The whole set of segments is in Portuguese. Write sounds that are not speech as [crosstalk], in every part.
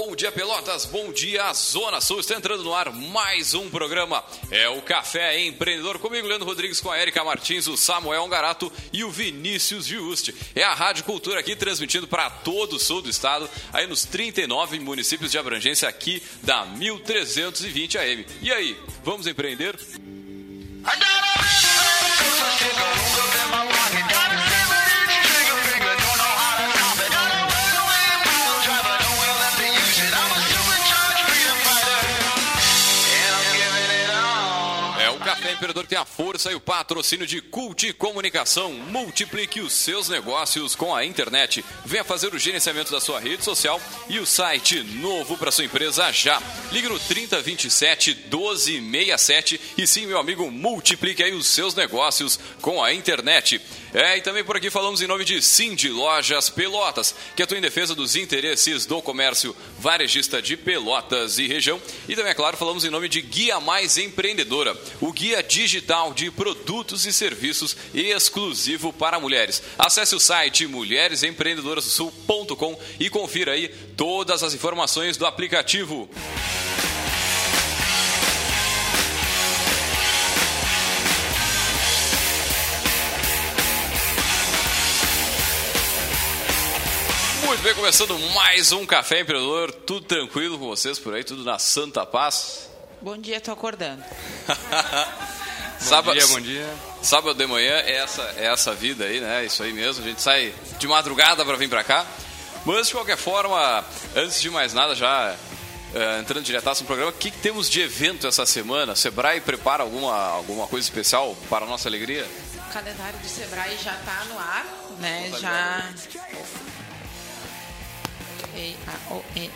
bom dia Pelotas, bom dia Zona Sul. Está entrando no ar mais um programa. É o Café Empreendedor comigo, Leandro Rodrigues, com a Erika Martins, o Samuel Garato e o Vinícius Giusti. É a Rádio Cultura aqui transmitindo para todo o sul do estado, aí nos 39 municípios de abrangência aqui da 1320 AM. E aí, vamos empreender? Café Imperador tem a força e o patrocínio de Cult Comunicação. Multiplique os seus negócios com a internet. Venha fazer o gerenciamento da sua rede social e o site novo para sua empresa já. Ligue no 3027 1267 e sim, meu amigo, multiplique aí os seus negócios com a internet. É, e também por aqui falamos em nome de Cindy Lojas Pelotas, que atua em defesa dos interesses do comércio varejista de Pelotas e região. E também, é claro, falamos em nome de Guia Mais Empreendedora, o guia digital de produtos e serviços exclusivo para mulheres. Acesse o site mulheresempreendedorasdosul.com e confira aí todas as informações do aplicativo. Muito bem, começando mais um Café Empreendedor. Tudo tranquilo com vocês por aí? Tudo na santa paz? Bom dia, tô acordando. [laughs] sábado, bom dia, bom dia. Sábado de manhã é essa, é essa vida aí, né? Isso aí mesmo. A gente sai de madrugada para vir para cá. Mas, de qualquer forma, antes de mais nada, já uh, entrando diretaço no programa, o que, que, temos de evento essa semana? Sebrae prepara alguma, alguma coisa especial para a nossa alegria? O calendário do Sebrae já está no ar, né? Já... E,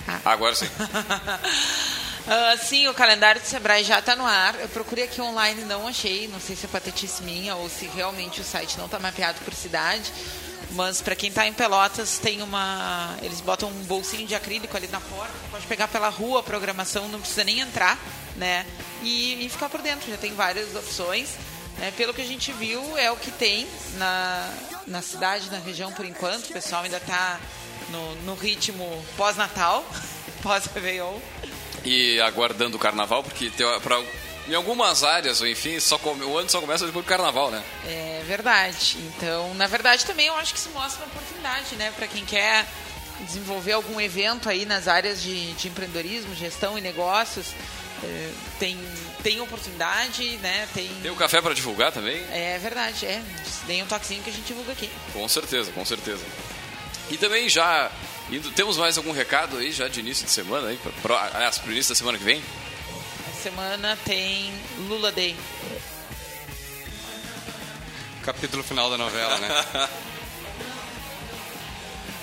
a. Agora sim. [laughs] Uh, sim, o calendário do Sebrae já está no ar. Eu procurei aqui online, não achei. Não sei se é patetice minha ou se realmente o site não está mapeado por cidade. Mas para quem está em Pelotas, tem uma. Eles botam um bolsinho de acrílico ali na porta. Pode pegar pela rua a programação, não precisa nem entrar, né? E, e ficar por dentro. Já tem várias opções. Né? Pelo que a gente viu, é o que tem na, na cidade, na região por enquanto. O pessoal ainda está no, no ritmo pós-natal, [laughs] pós-Réveillon. E aguardando o carnaval, porque tem, pra, em algumas áreas, enfim, só come, o ano só começa depois do carnaval, né? É verdade. Então, na verdade, também eu acho que se mostra uma oportunidade, né? Para quem quer desenvolver algum evento aí nas áreas de, de empreendedorismo, gestão e negócios, é, tem, tem oportunidade, né? Tem, tem o café para divulgar também? É verdade, é. Tem um toquezinho que a gente divulga aqui. Com certeza, com certeza. E também já indo, temos mais algum recado aí já de início de semana aí, para aliás, pro início da semana que vem? A semana tem Lula Day. Capítulo final da novela, né? [laughs]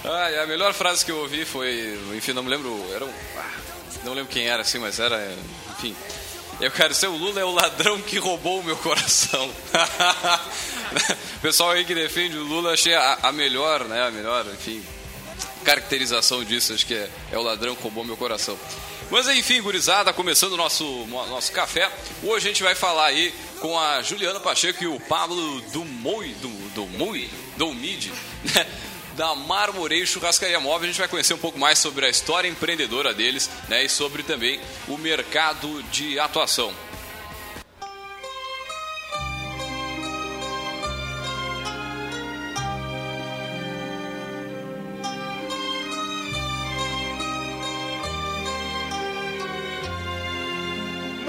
ah, a melhor frase que eu ouvi foi, enfim, não me lembro, era um, ah, não lembro quem era assim, mas era, enfim, eu quero ser o Lula é o ladrão que roubou o meu coração. o [laughs] pessoal aí que defende o Lula achei a, a, melhor, né? A melhor, enfim, caracterização disso, acho que é, é o ladrão que roubou meu coração. Mas enfim, gurizada, começando o nosso, nosso café. Hoje a gente vai falar aí com a Juliana Pacheco e o Pablo Dumoi, do, do Mui, do Mid, né? da Marmoreio Churrascaria Móvel. A gente vai conhecer um pouco mais sobre a história empreendedora deles né? e sobre também o mercado de atuação.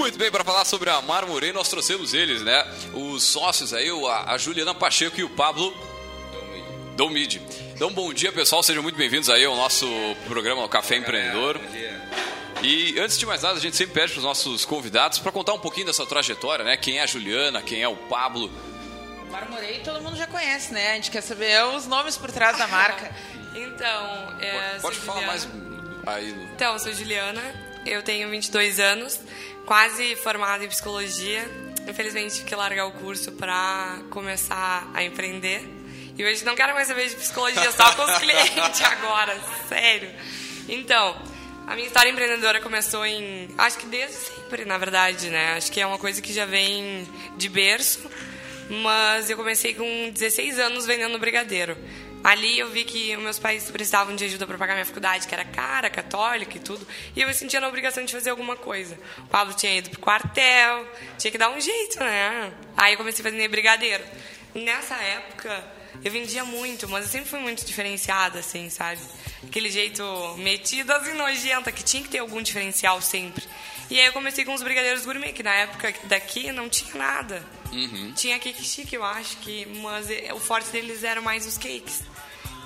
Muito bem, para falar sobre a Marmoreio, nós trouxemos eles, né? Os sócios aí, a, Juliana Pacheco e o Pablo Domide. Então, bom dia, pessoal. Sejam muito bem-vindos aí ao nosso programa Café Empreendedor. Bom dia. E antes de mais nada, a gente sempre pede para os nossos convidados para contar um pouquinho dessa trajetória, né? Quem é a Juliana, quem é o Pablo. Marmorei todo mundo já conhece, né? A gente quer saber os nomes por trás da marca. [laughs] então, é, pode, pode falar mais aí. Então, sou Juliana, eu tenho 22 anos quase formada em psicologia. Infelizmente, tive que largar o curso para começar a empreender. E hoje não quero mais saber de psicologia, só com os [laughs] clientes agora, sério. Então, a minha história empreendedora começou em. Acho que desde sempre, na verdade, né? Acho que é uma coisa que já vem de berço. Mas eu comecei com 16 anos vendendo brigadeiro. Ali eu vi que meus pais precisavam de ajuda para pagar minha faculdade, que era cara, católica e tudo. E eu me sentia na obrigação de fazer alguma coisa. O Pablo tinha ido pro quartel, tinha que dar um jeito, né? Aí eu comecei a vender brigadeiro. Nessa época, eu vendia muito, mas eu sempre fui muito diferenciada, assim, sabe? Aquele jeito metida assim, nojenta, que tinha que ter algum diferencial sempre. E aí eu comecei com os brigadeiros gourmet, que na época daqui não tinha nada. Uhum. Tinha cake chique, eu acho que, mas o forte deles eram mais os cakes.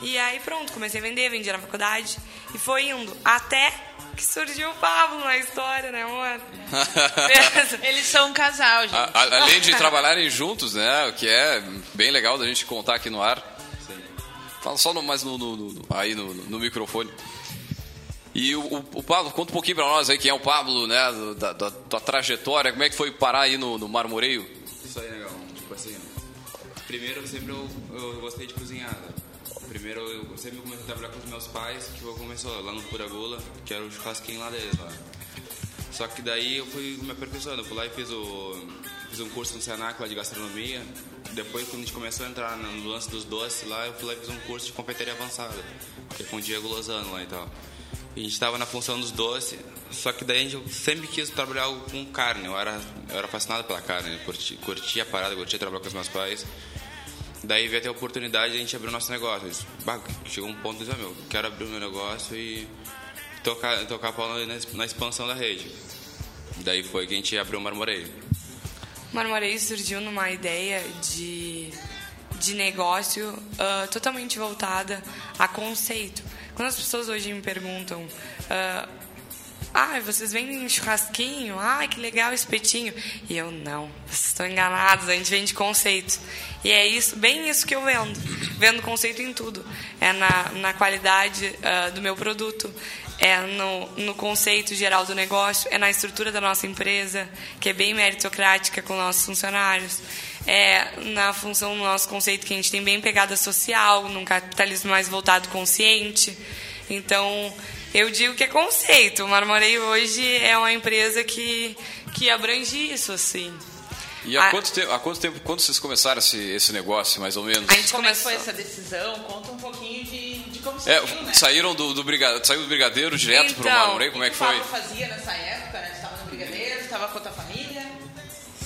E aí pronto, comecei a vender, vendia na faculdade e foi indo. Até que surgiu o Pablo na história, né, amor? [laughs] Eles são um casal, gente. A- a- além de trabalharem juntos, né? O que é bem legal da gente contar aqui no ar. Fala só no, mais no, no- no- aí no, no microfone. E o, o- o Pablo, conta um pouquinho pra nós aí quem é o Pablo, né? Da, da tua trajetória, como é que foi parar aí no, no Marmoreio? Isso aí, legal. Tipo assim, primeiro sempre eu, eu gostei de cozinhar. né? Primeiro eu sempre comecei a trabalhar com os meus pais, que eu começou lá no Pura Gula, que era o churrasquinho lá deles lá. Só que daí eu fui me aperfeiçoando, eu fui lá e fiz, o, fiz um curso no Senac lá de gastronomia. Depois quando a gente começou a entrar no lance dos doces lá, eu fui lá e fiz um curso de confeitaria avançada, que é com o Diego Lozano lá e tal. E a gente estava na função dos doces, só que daí gente sempre quis trabalhar com carne. Eu era, eu era fascinado pela carne, eu curti, curtia a parada, curtia trabalhar com os meus pais. Daí veio até a oportunidade de a gente abrir o nosso negócio. Eu disse, "Bah, chegou um ponto de dizer, meu, quero abrir o meu negócio e tocar, tocar a pau na, na expansão da rede. Daí foi que a gente abriu o Marmoreio. Marmoreio surgiu numa ideia de, de negócio ah, totalmente voltada a conceito. Quando as pessoas hoje me perguntam, ah, ah, vocês vendem churrasquinho? Ah, que legal, espetinho. E eu, não, vocês estão enganados, a gente vende conceito. E é isso, bem isso que eu vendo. Vendo conceito em tudo. É na, na qualidade ah, do meu produto, é no, no conceito geral do negócio, é na estrutura da nossa empresa, que é bem meritocrática com nossos funcionários. É na função do nosso conceito que a gente tem bem pegada social, num capitalismo mais voltado consciente. Então, eu digo que é conceito. O Marmoreio hoje é uma empresa que, que abrange isso, assim. E há Ah. quanto tempo, há quanto tempo, quando vocês começaram esse, esse negócio, mais ou menos? A gente Como é que começou... foi essa decisão? Conta um pouquinho de, de como É, surgiu, né? saíram do, do brigadeiro, saiu do brigadeiro direto pro Então, Marmoreio, como é que O foi? Pablo fazia nessa época, né? Estava no Brigadeiro, estava com a tua família.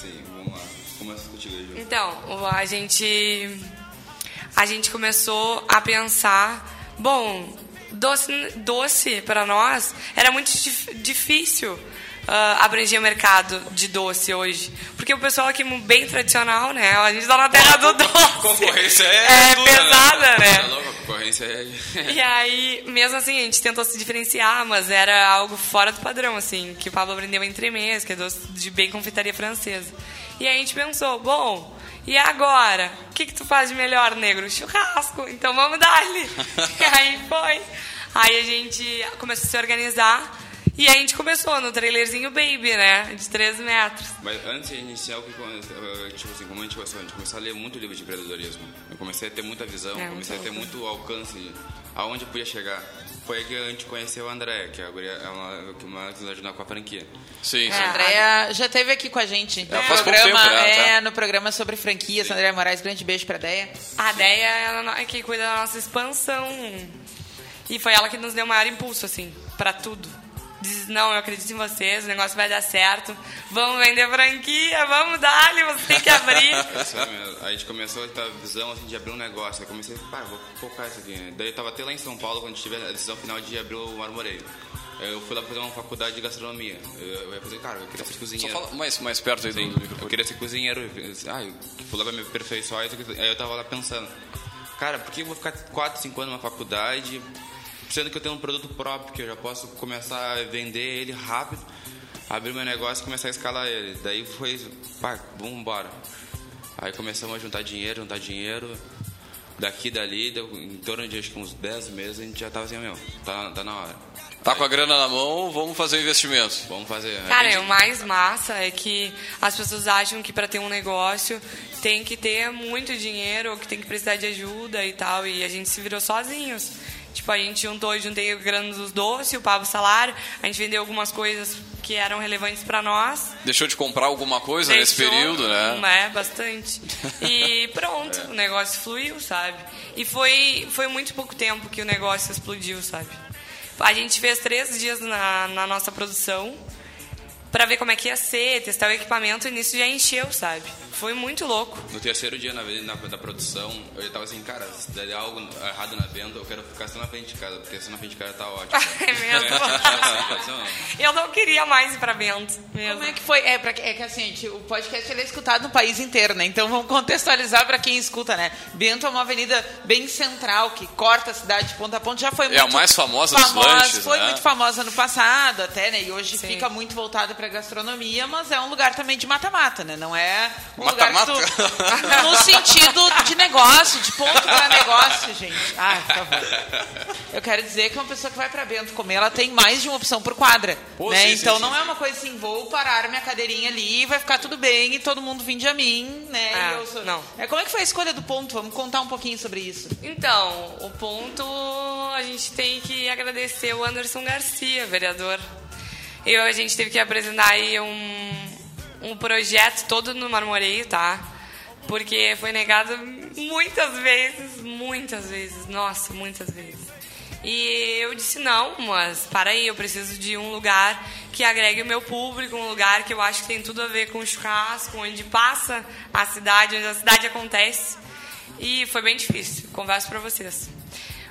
Sim, vamos lá. Começa contigo aí, Ju. Então, o- a gente a gente começou a pensar, bom, doce doce para nós era muito dif- difícil ah, abranger o mercado de doce hoje, porque o pessoal aqui bem tradicional, né? A gente tá na terra do doce. Concorrência é, É dura, pesada, É né? louco, a concorrência é... E aí, mesmo assim, a gente tentou se diferenciar, mas era algo fora do padrão, assim, que o Pablo aprendeu entre meses, que é doce de bem confeitaria francesa. E aí a gente pensou, bom, e agora? O que, que tu faz de melhor, negro? Churrasco, então vamos dar-lhe. [laughs] e aí foi. Aí a gente começou a se organizar e a gente começou no trailerzinho Baby, né? De 3 metros. Mas antes de iniciar, o que come- tipo assim, como a gente começou, a gente começou a ler muito livro de empreendedorismo. Eu comecei a ter muita visão, É, comecei a ter louco. muito alcance aonde eu podia chegar. Foi aí que a gente conheceu a André, que é a é uma que uma que nos ajudou com a franquia. Sim, A sim. Andréia já esteve aqui com a gente. É, no programa, tempo, né, é, tá? no programa sobre franquias. Andréia Moraes, grande beijo pra Deia. A Deia ela é que cuida da nossa expansão. E foi ela que nos deu o maior impulso, assim, pra tudo. Diz, não, eu acredito em vocês, o negócio vai dar certo. Vamos vender franquia, vamos dar-lhe, você tem que abrir. [laughs] Aí a gente começou a visão assim, de abrir um negócio. Aí comecei, pá, vou focar isso aqui. Daí eu tava até lá em São Paulo quando a gente teve a decisão final de abrir o Marmoreio. Aí Eu fui lá fazer uma faculdade de gastronomia. Eu, ia fazer, cara, eu queria ser Só cozinheiro. fala mais, mais perto aí do, do eu microfone. queria ser cozinheiro. Disse, Ah, eu fui lá pra me aperfeiçoar. Aí eu tava lá pensando, cara, por que eu vou ficar 4, 5 anos numa faculdade, sendo que eu tenho um produto próprio, que eu já posso começar a vender ele rápido, abrir meu negócio e começar a escalar ele. Daí foi, pá, vamos embora. Aí começamos a juntar dinheiro, juntar dinheiro. Daqui e dali, deu, em torno de acho que uns 10 meses, a gente já tava assim, meu, tá, tá na hora. Tá com a grana na mão, vamos fazer o investimento. Vamos fazer. A Cara, gente- o mais massa é que as pessoas acham que para ter um negócio tem que ter muito dinheiro ou que tem que precisar de ajuda e tal. E a gente se virou sozinhos. Tipo, a gente juntou, juntei o grana dos doces, o Pablo Salário, a gente vendeu algumas coisas que eram relevantes para nós. Deixou de comprar alguma coisa nesse Deixou, período, né? É, bastante. E [laughs] pronto, o negócio fluiu, sabe? E foi, foi muito pouco tempo que o negócio explodiu, sabe? A gente fez três dias na, na nossa produção para ver como é que ia ser, testar o equipamento e nisso já encheu, sabe? Foi muito louco. No terceiro dia na, na, da produção, eu já tava assim, cara, se der algo errado na venda, eu quero ficar só na frente de casa, porque só na frente de casa tá ótimo. [laughs] É mesmo? [laughs] eu não queria mais ir pra Bento. Mesmo. Como é que foi? É, pra, é que assim, gente, o podcast ele é escutado no país inteiro, né? Então vamos contextualizar para quem escuta, né? Bento é uma avenida bem central que corta a cidade de ponta a ponta. Já foi É muito a mais famosa dos famosa, lanches, Foi né? muito famosa no passado até, né? E hoje Sim. fica muito voltada para gastronomia, mas é um lugar também de mata-mata, né? Não é um lugar que Mata-mata? tu... [laughs] no sentido de negócio, de ponto para negócio, gente. Ai, por favor. Eu quero dizer que uma pessoa que vai para Bento comer, ela tem mais de uma opção por quadra, Pô, né? sim, sim, então sim, não sim. é uma coisa assim, vou parar minha cadeirinha ali e vai ficar tudo bem e todo mundo vinde a mim, né? Ah, E eu sou- não. É, como é que foi a escolha do ponto? Vamos contar um pouquinho sobre isso. Então, o ponto a gente tem que agradecer o Anderson Garcia, vereador. Eu, a gente teve que apresentar aí um, um projeto todo no Marmoreio, tá? Porque foi negado muitas vezes, muitas vezes, nossa, muitas vezes. E eu disse não, mas para aí, eu preciso de um lugar que agregue o meu público, um lugar que eu acho que tem tudo a ver com churrasco, onde passa a cidade, onde a cidade acontece. E foi bem difícil, confesso para vocês.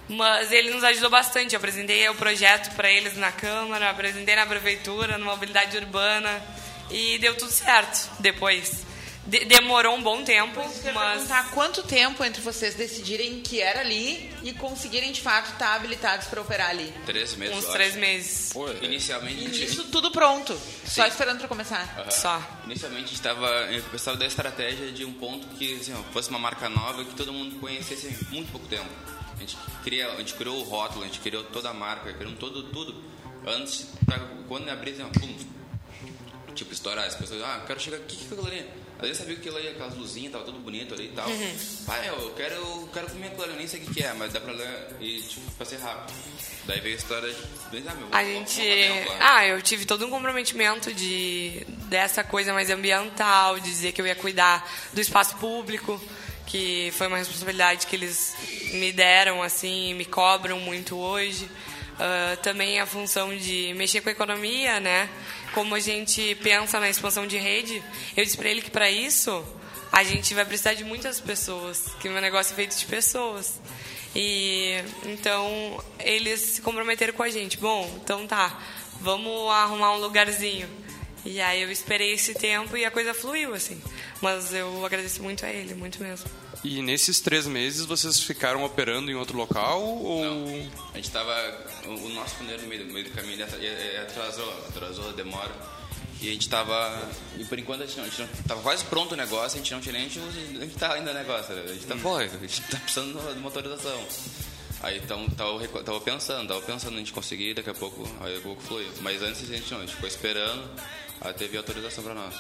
Mas ele nos ajudou bastante. Eu apresentei o projeto para eles na Câmara, apresentei na Prefeitura, na Mobilidade Urbana e deu tudo certo depois. De- demorou um bom tempo, mas perguntar quanto tempo entre vocês decidirem que era ali e conseguirem de fato estar habilitados para operar ali? Três meses, uns três acho. meses Pô, é- Inicialmente. Isso tudo pronto, só Sim. esperando para começar. Só. Inicialmente a gente estava eu pensava da estratégia de um ponto que assim, fosse uma marca nova que todo mundo conhecesse em muito pouco tempo. A gente, cria, a gente criou o rótulo, a gente criou toda a marca, criou todo, tudo. Antes, pra, quando abrir, assim, pum, tipo, estourar, as pessoas, ah, eu quero chegar aqui, o que que é aquilo ali? Às vezes sabia que aquilo ali, aquelas luzinhas, tava tudo bonito ali e tal. Uhum. Pai, eu quero, eu quero comer aquilo ali, eu nem sei o que, que é, mas dá pra ler e, tipo, pra ser rápido. Daí veio a história de, ah, meu, A gente. Ah, eu tive todo um comprometimento de dessa coisa mais ambiental, de dizer que eu ia cuidar do espaço público, que foi uma responsabilidade que eles me deram, assim, me cobram muito hoje. Ah, também a função de mexer com a economia, né? Como a gente pensa na expansão de rede, eu disse para ele que para isso a gente vai precisar de muitas pessoas, que meu negócio é feito de pessoas. E então eles se comprometeram com a gente. Bom, então tá, vamos arrumar um lugarzinho. E aí eu esperei esse tempo e a coisa fluiu, assim. Mas eu agradeço muito a ele, muito mesmo. E nesses três meses vocês ficaram operando em outro local ou A gente tava. O, nosso pneu no meio, do- meio do caminho atrasou, atrasou, demora. E a gente tava. E por enquanto a gente, não, a gente não, tava quase pronto o negócio, a gente não tinha nem. A gente, a gente tá ainda no negócio. A gente tá, pô, a gente tá precisando de motorização. Aí então, tava, tava pensando, tava pensando a gente conseguir, daqui a pouco, aí daqui a pouco fluiu. Mas antes a gente não, a gente ficou esperando até vir a autorização pra nós.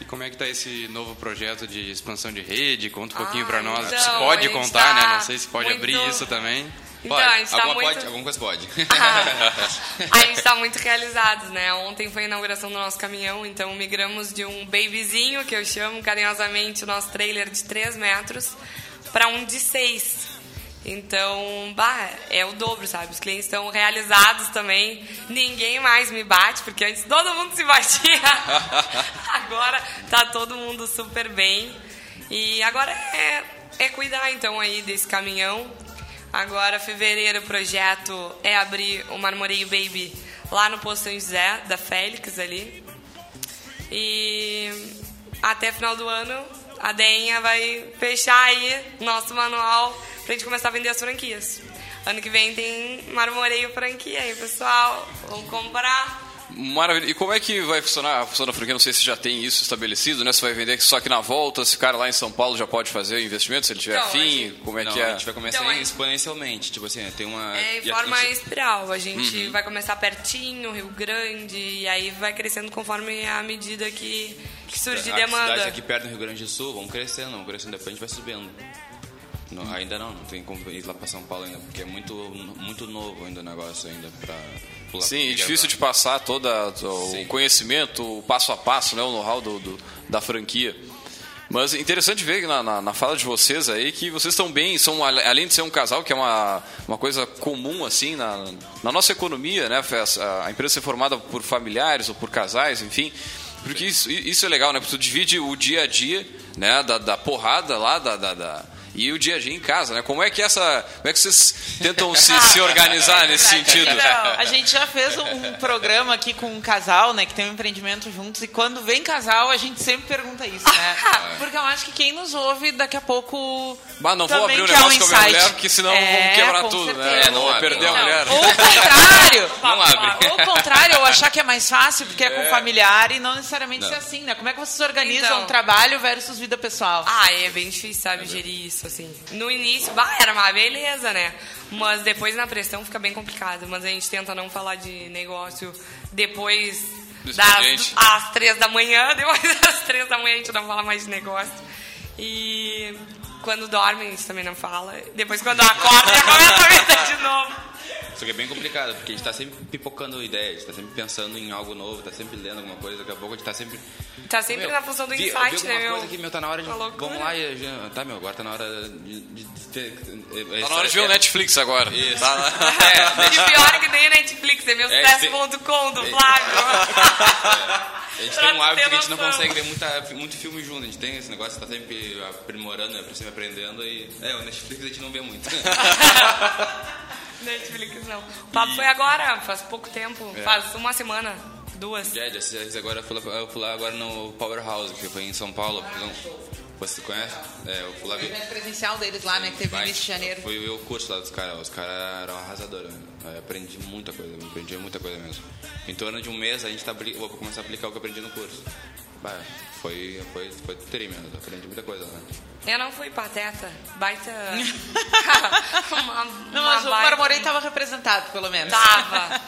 e como é que tá esse novo projeto de expansão de rede? Conta um pouquinho Ah, pra nós. então, se pode contar, tá né? Não sei se pode muito- abrir isso também. Então, Pode, a gente tá alguma, muito... pode, alguma coisa pode. [laughs] a gente está muito realizados, né? Ontem foi a inauguração do nosso caminhão, então migramos de um babyzinho, que eu chamo carinhosamente o nosso trailer de 3 metros, para um de 6. Então, bah, é o dobro, sabe? Os clientes estão realizados também. Ninguém mais me bate, porque antes todo mundo se batia. [laughs] agora tá todo mundo super bem. E agora é, é cuidar então aí desse caminhão. Agora, fevereiro, o projeto é abrir o Marmoreio Baby lá no Posto São José, da Félix ali. E até final do ano, a Denha vai fechar aí nosso manual pra gente começar a vender as franquias. Ano que vem tem Marmoreio franquia aí, pessoal. Vamos comprar. Maravilha. E como é que vai funcionar a função da franquia? Não sei se já tem isso estabelecido, né? Se vai vender só aqui na volta, se o cara lá em São Paulo já pode fazer o investimento, se ele tiver Então, afim, a gente- como é Não, que é? a gente vai começar Então, exponencialmente. Tipo assim, tem uma. É em forma gente- espiral. A gente vai começar pertinho, Rio Grande, e aí vai crescendo conforme a medida que, que surgir a demanda. cidade aqui perto do Rio Grande do Sul, vamos crescendo, vamos crescendo, depois a gente vai subindo. Não, ainda não, não tem como ir lá pra São Paulo ainda, porque é muito, muito novo ainda o negócio ainda pular. Sim, difícil de passar todo o conhecimento, o passo a passo, né, o know-how do, do- da franquia. Mas interessante ver na, na, na fala de vocês aí que vocês estão bem, são além de ser um casal, que é uma, uma coisa comum assim na, na nossa economia, né? A, a empresa ser formada por familiares ou por casais, enfim. Porque isso, isso é legal, né? Porque tu divide o dia a dia, né? Da, da porrada lá, da, da, da- e o dia a dia em casa, né? Como é que essa, como é que vocês tentam se, se [laughs] organizar nesse sentido? Não, a gente já fez um programa aqui com um casal, né, que tem um empreendimento juntos, e quando vem casal, a gente sempre pergunta isso, né? [laughs] Porque eu acho que quem nos ouve daqui a pouco. Mas não vou também abrir um negócio com a minha insight. mulher, porque senão É, vamos quebrar tudo, né? certeza. É, não vai perder a Não. mulher. Ou o contrário. [laughs] Não abre. Ou o contrário, ou achar que é mais fácil porque é com familiar e não necessariamente ser assim, né? Como é que vocês organizam Então. trabalho versus vida pessoal? Ah, é bem difícil, sabe, gerir isso, assim. No início, bah, era uma beleza, né? Mas depois na pressão fica bem complicado. Mas a gente tenta não falar de negócio depois das às três da manhã. [laughs] Depois das três da manhã a gente não fala mais de negócio. E quando dorme a gente também não fala. Depois quando acorda [laughs] já começa a de novo. Só que é bem complicado, porque a gente tá sempre pipocando ideias, tá sempre pensando em algo novo, tá sempre lendo alguma coisa, daqui a pouco a gente tá sempre. Tá sempre Meu, na função do vi- insight, vi né, meu? coisa aqui, meu, tá na hora de. Vamos lá e. já- Tá, meu, agora tá na hora de. de, de ter- Tá na hora de ver o é- Netflix agora. Isso. Tá lá. [laughs] E o pior é que nem a Netflix, é meu É, sucesso.com do Flávio. A gente Pra [laughs] tem um hábito que a gente não consegue ver muita, muito filme junto. A gente tem esse negócio, tá sempre aprimorando, né? Sempre aprendendo e. É, o Netflix a gente não vê muito. [laughs] Netflix não. O papo foi agora, faz pouco tempo. É. Faz uma semana, duas. Já, já, agora eu fui, lá, eu fui lá agora no Powerhouse, que foi em São Paulo. Não, você conhece? É, eu fui lá ver. evento presencial deles lá, né? Que teve início de janeiro. Foi o curso lá dos caras. Os caras eram arrasadores. Eu aprendi muita coisa, aprendi muita coisa mesmo. Em torno de um mês a gente tá, vou começar a aplicar o que eu aprendi no curso. Foi, foi, foi tremendo, eu aprendi muita coisa lá. Eu não fui pateta. Baita. [laughs] uma, Não, uma mas o baita- Marmorei tava representado, pelo menos. Tava.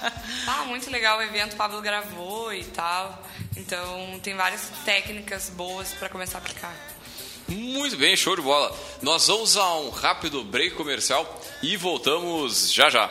Ah, [laughs] muito legal o evento, o Pablo gravou e tal. Então tem várias técnicas boas pra começar a aplicar. Muito bem, show de bola. Nós vamos a um rápido break comercial e voltamos já já.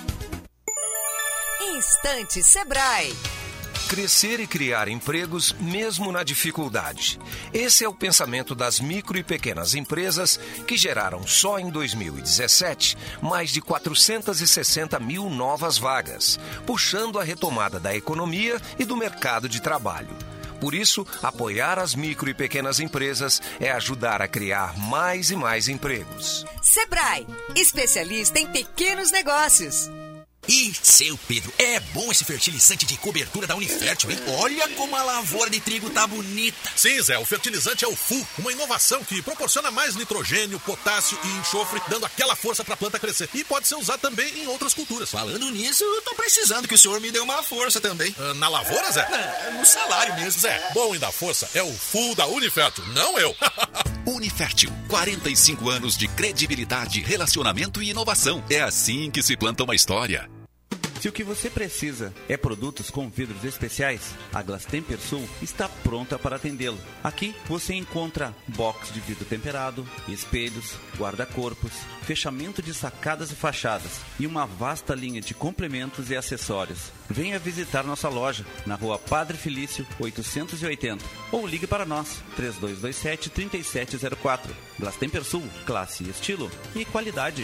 Instante Sebrae. Crescer e criar empregos mesmo na dificuldade. Esse é o pensamento das micro e pequenas empresas que geraram só em 2017 mais de 460 mil novas vagas, puxando a retomada da economia e do mercado de trabalho. Por isso, apoiar as micro e pequenas empresas é ajudar a criar mais e mais empregos. Sebrae, especialista em pequenos negócios. Ih, seu Pedro, é bom esse fertilizante de cobertura da Unifértil, hein? Olha como a lavoura de trigo tá bonita. Sim, Zé, o fertilizante é o FU, uma inovação que proporciona mais nitrogênio, potássio e enxofre, dando aquela força para a planta crescer. E pode ser usado também em outras culturas. Falando nisso, eu tô precisando que o senhor me dê uma força também. Ah, na lavoura, Zé? É, no salário mesmo. Zé, bom e da força é o FU da Unifértil, não eu. [laughs] Unifértil, 45 anos de credibilidade, relacionamento e inovação. É assim que se planta uma história. Se o que você precisa é produtos com vidros especiais, a Glastemper Sul está pronta para atendê-lo. Aqui você encontra box de vidro temperado, espelhos, guarda-corpos, fechamento de sacadas e fachadas e uma vasta linha de complementos e acessórios. Venha visitar nossa loja na rua Padre Felício 880 ou ligue para nós 3227 3704. Glastemper Sul, classe, estilo e qualidade.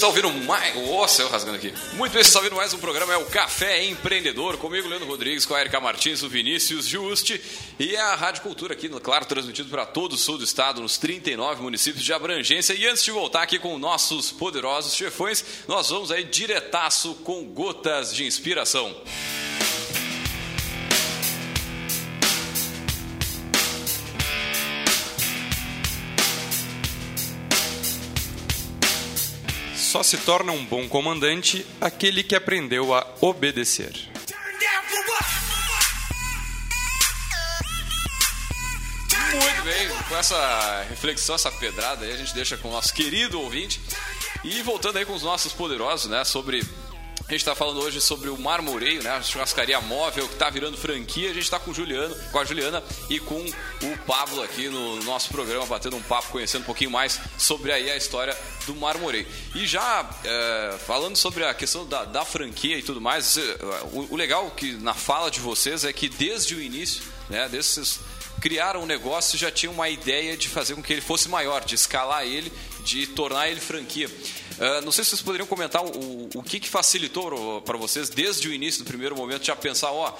Estão ouvindo mais. Nossa, eu rasgando aqui. Muito bem, vocês estão ouvindo mais um programa, é o Café Empreendedor. Comigo, Leandro Rodrigues, com a Erika Martins, o Vinícius Juste e a Rádio Cultura aqui, claro, transmitido para todo o sul do estado, nos 39 municípios de abrangência. E antes de voltar aqui com nossos poderosos chefões, nós vamos aí diretaço com gotas de inspiração. Só se torna um bom comandante aquele que aprendeu a obedecer. Muito bem, com essa reflexão, essa pedrada aí, a gente deixa com o nosso querido ouvinte. E voltando aí com os nossos poderosos, né, sobre a gente está falando hoje sobre o Marmoreio, né? A churrascaria móvel que está virando franquia. A gente está com o Juliano, com a Juliana e com o Pablo aqui no nosso programa, batendo um papo, conhecendo um pouquinho mais sobre aí a história do Marmoreio. E já é, falando sobre a questão da, da franquia e tudo mais, o, o, legal que na fala de vocês é que desde o início, né? Desses criaram um negócio já tinham uma ideia de fazer com que ele fosse maior, de escalar ele, de tornar ele franquia. Uh, não sei se vocês poderiam comentar o, o que, que facilitou para vocês desde o início, do primeiro momento, já pensar, ó,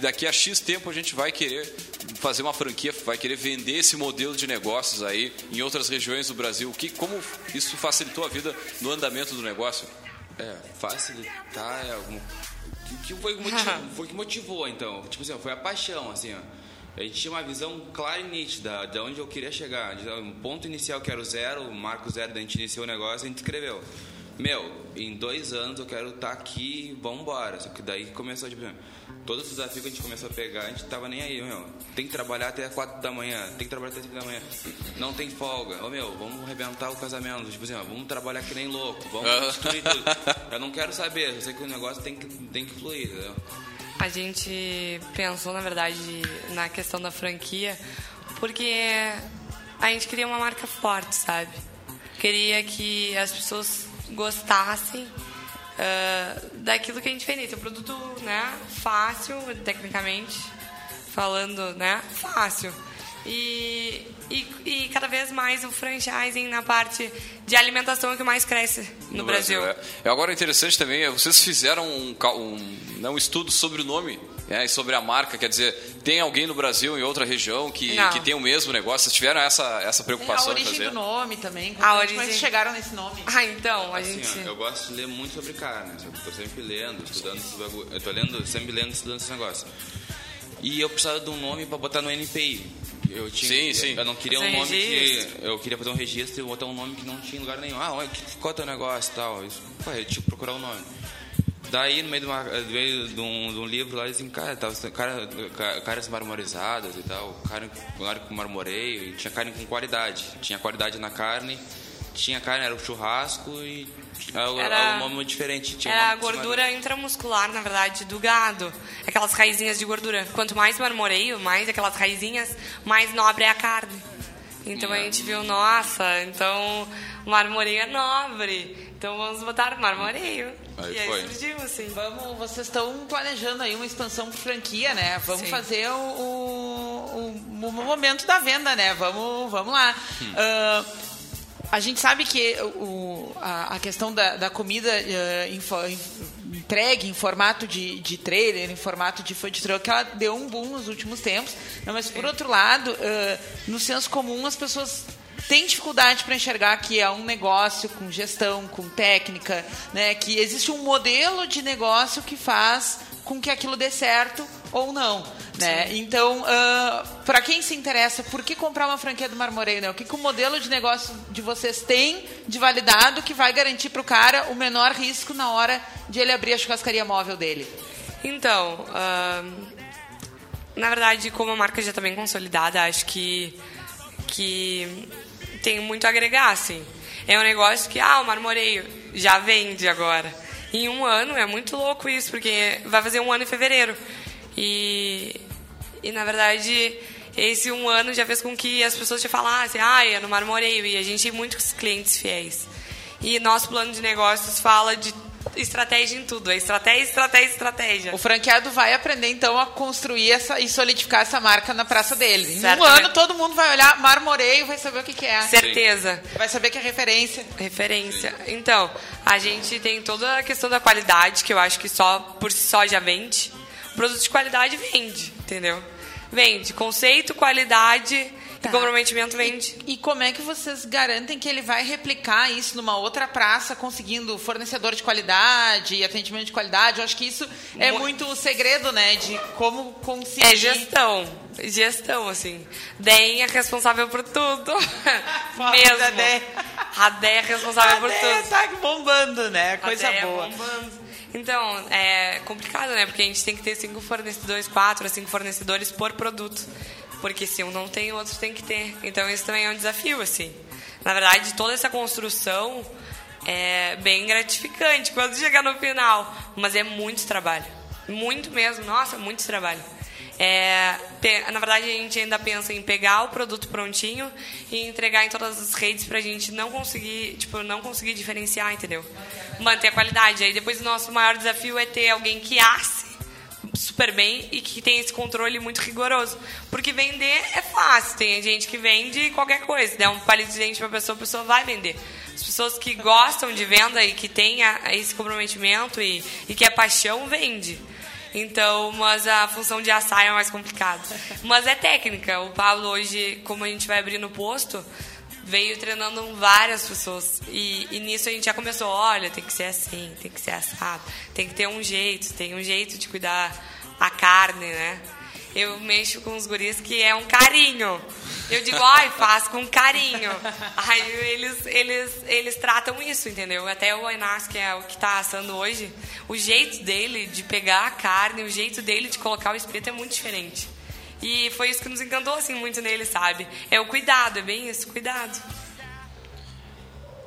daqui a X tempo a gente vai querer fazer uma franquia, vai querer vender esse modelo de negócios aí em outras regiões do Brasil. O que, como isso facilitou a vida no andamento do negócio? É, facilitar é algum... O que [laughs] foi que motivou, então? Tipo assim, foi a paixão, assim, ó. A gente tinha uma visão clara e nítida de onde eu queria chegar. Um ponto inicial que era o zero, o marco zero da gente iniciou o negócio, a gente escreveu. Meu, em dois anos eu quero estar tá aqui, vamos embora. Só que daí começou, tipo, todos os desafios que a gente começou a pegar, a gente tava nem aí, meu. Tem que trabalhar até 4 da manhã, tem que trabalhar até 5 da manhã. Não tem folga. Ô, meu, vamos arrebentar o casamento. Tipo assim, ó, vamos trabalhar que nem louco, vamos destruir tudo. [laughs] Eu não quero saber, eu sei que o negócio tem que, tem que fluir, entendeu? A gente pensou, na verdade, na questão da franquia, porque a gente queria uma marca forte, sabe? Queria que as pessoas gostassem uh, daquilo que a gente vende. Tem um produto né, fácil, tecnicamente falando, né? Fácil. E, e, e, cada vez mais o franchising na parte de alimentação é o que mais cresce no, no Brasil. Brasil é. Agora, interessante também, vocês fizeram um, um, né, um estudo sobre o nome né, e sobre a marca. Quer dizer, tem alguém no Brasil, em outra região, que, que tem o mesmo negócio? Vocês tiveram essa, essa preocupação a origem em fazer? do nome também. A origem... origem... chegaram nesse nome? Ah, então, a assim, gente... Ó, eu gosto de ler muito sobre carne. Eu tô sempre lendo, estudando esses bagulho. Eu tô lendo, sempre lendo, estudando esse negócio. E eu precisava de um nome para botar no NPI. Eu tinha, sim, sim. Eu não queria Fazer um nome registro. que. Eu queria fazer um registro e botar um nome que não tinha em lugar nenhum. Ah, olha, que- qual é o teu negócio e tal. Isso, pô, eu tinha que procurar o nome. Daí, no meio de, uma, no meio de, um, de um livro lá, dizem, cara, tava, cara, ca- caras marmorizadas e tal, carne, carne com marmoreio, e tinha carne com qualidade. Tinha qualidade na carne tinha carne, era o churrasco e era, Era- um nome diferente. Tinha Era a uma por cima gordura intramuscular, na verdade, do gado. Aquelas raizinhas de gordura. Quanto mais marmoreio, mais aquelas raizinhas, mais nobre é a carne. Então a gente viu, nossa, então o marmoreio é nobre. Então vamos botar marmoreio. Aí e aí foi. surgiu, assim. Vamos, vocês estão planejando aí uma expansão por franquia, né? Vamos Sim. fazer o, o, o momento da venda, né? Vamos, vamos lá. Hum. Ah, a gente sabe que o, a, a questão da, da comida eh, em fo- em- entregue em formato de, de trailer, em formato de food truck, ela deu um boom nos últimos tempos. Mas, por outro lado, eh, no senso comum, as pessoas têm dificuldade para enxergar que é um negócio com gestão, com técnica, né? que existe um modelo de negócio que faz com que aquilo dê certo ou não. Né? Então, para quem se interessa, por que comprar uma franquia do Marmoreio? Né? O que, que o modelo de negócio de vocês tem de validado que vai garantir para o cara o menor risco na hora de ele abrir a churrascaria móvel dele? Então, ahn, na verdade, como a marca já está bem consolidada, acho que, que tem muito a agregar, assim. É um negócio que, ah, o marmoreio já vende agora. Em um ano, é muito louco isso, porque vai fazer um ano em fevereiro. E, e na verdade, esse um ano já fez com que as pessoas te falassem, ah, é no marmoreio, e a gente tem muitos clientes fiéis. E nosso plano de negócios fala de estratégia em tudo. É estratégia, estratégia, estratégia. O franqueado vai aprender, então, a construir essa, e solidificar essa marca na praça dele. Em um ano, todo mundo vai olhar Marmoreio e vai saber o que, que é. Certeza. Vai saber que é referência. Referência. Então, a gente tem toda a questão da qualidade, que eu acho que só por si só já vende. Produto de qualidade vende, entendeu? Vende. Conceito, qualidade e comprometimento vende. E como é que vocês garantem que ele vai replicar isso numa outra praça, conseguindo fornecedor de qualidade e atendimento de qualidade? Eu acho que isso é Mu- muito o segredo, né? De como conseguir. É gestão. Gestão, assim. DEM é responsável por tudo. [laughs] Mesmo. A DEM é responsável por A tudo. DEM tá bombando, né? Coisa Até boa. bombando. Então, é complicado, né? Porque a gente tem que ter cinco fornecedores, quatro a cinco fornecedores por produto. Porque se um não tem, o outro tem que ter. Então, isso também é um desafio, assim. Na verdade, toda essa construção é bem gratificante quando chegar no final. Mas é muito trabalho. Muito mesmo. Nossa, muito trabalho. É, na verdade, a gente ainda pensa em pegar o produto prontinho e entregar em todas as redes pra gente não conseguir, tipo, não conseguir diferenciar, entendeu? Manter a qualidade. Aí depois o nosso maior desafio é ter alguém que asse super bem e que tem esse controle muito rigoroso. Porque vender é fácil. Tem gente que vende qualquer coisa. Der um palito de dente pra pessoa, a pessoa vai vender. As pessoas que gostam de venda e que têm a- a esse comprometimento e, e que é paixão, vende. Então, mas a função de assar é mais complicada. Mas é técnica. O Pablo hoje, como a gente vai abrir no posto, veio treinando várias pessoas. E, e nisso a gente já começou, olha, tem que ser assim, tem que ser assado, tem que ter um jeito, tem um jeito de cuidar a carne, né? Eu mexo com os guris que é um carinho. Eu digo, ai, faz com carinho. Aí eles, eles, eles tratam isso, entendeu? Até o Enas, que é o que está assando hoje, o jeito dele de pegar a carne, o jeito dele de colocar o espeto é muito diferente. E foi isso que nos encantou, assim, muito nele, sabe? É o cuidado, é bem isso, cuidado.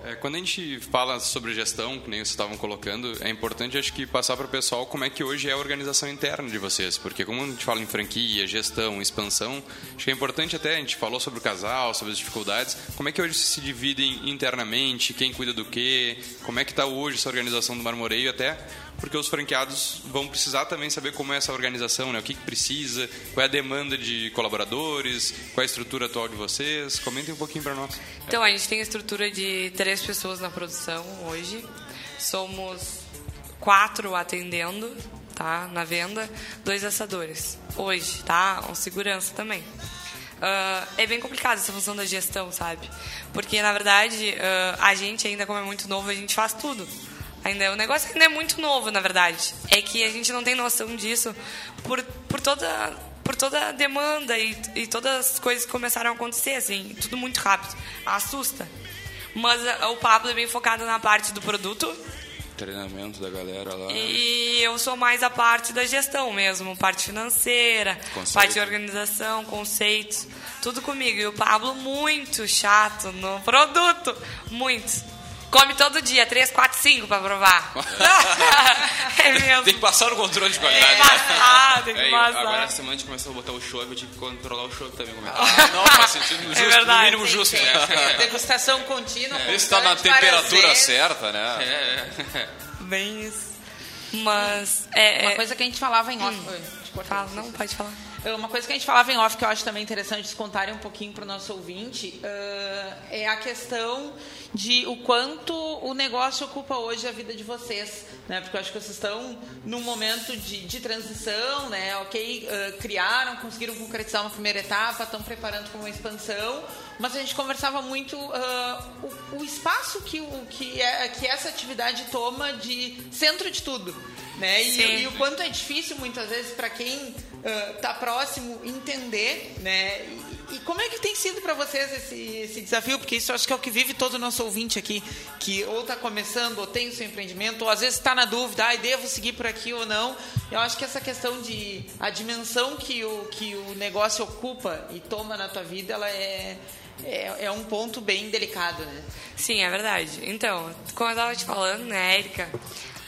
É, quando a gente fala sobre gestão, que nem vocês estavam colocando, é importante acho que passar para o pessoal como é que hoje é a organização interna de vocês, porque como a gente fala em franquia, gestão, expansão, acho que é importante até a gente falou sobre o casal, sobre as dificuldades, como é que hoje se dividem internamente, quem cuida do quê, como é que está hoje essa organização do Marmoreio até porque os franqueados vão precisar também saber como é essa organização, né? O que, que precisa, qual é a demanda de colaboradores, qual é a estrutura atual de vocês. Comentem um pouquinho para nós. Então, a gente tem a estrutura de três pessoas na produção hoje. Somos quatro atendendo, tá? Na venda, dois assadores. Hoje, tá? Um segurança também. Ah, é bem complicado essa função da gestão, sabe? Porque, na verdade, ah, a gente ainda, como é muito novo, a gente faz tudo. Ainda, o negócio ainda é muito novo, na verdade. É que a gente não tem noção disso por, por toda por toda a demanda e, e todas as coisas que começaram a acontecer, assim, tudo muito rápido. Assusta. Mas ah, o Pablo é bem focado na parte do produto, treinamento da galera lá. E eu sou mais a parte da gestão mesmo, parte financeira, Conceito. parte de organização, conceitos, tudo comigo. E o Pablo muito chato no produto, muito. Come todo dia, três, quatro, cinco pra provar. [laughs] é mesmo. Tem que passar no controle de Tem qualidade. que passar, tem que É, passar. agora essa semana a gente começou a botar o chope, eu tive que controlar o chope também. Como é. Ah, não, faz sentido. É Justo, no verdade. mínimo justo. Tem degustação contínua. Vê se tá na temperatura vezes. certa, né? É, Bem isso. Mas é. Uma é- coisa que a gente falava em off. Hum. Fala, não, pode falar. Uma coisa que a gente falava em off que eu acho também interessante eles contarem um pouquinho para o nosso ouvinte ah, é a questão de o quanto o negócio ocupa hoje a vida de vocês, né? Porque eu acho que vocês estão num momento de, de transição, né? Ok, ah, criaram, conseguiram concretizar uma primeira etapa, estão preparando para uma expansão, mas a gente conversava muito ah, o, o espaço que, o, que, é, que essa atividade toma de centro de tudo, né? E, e o quanto é difícil muitas vezes para quem está próximo entender, né? E, e como é que tem sido para vocês esse, esse desafio? Porque isso acho que é o que vive todo o nosso ouvinte aqui, que ou está começando, ou tem o seu empreendimento, ou às vezes está na dúvida, ah, devo seguir por aqui ou não. Eu acho que essa questão de a dimensão que o, que o negócio ocupa e toma na tua vida, ela é, é, é um ponto bem delicado, né? Sim, é verdade. Então, como eu tava te falando, né, Érica?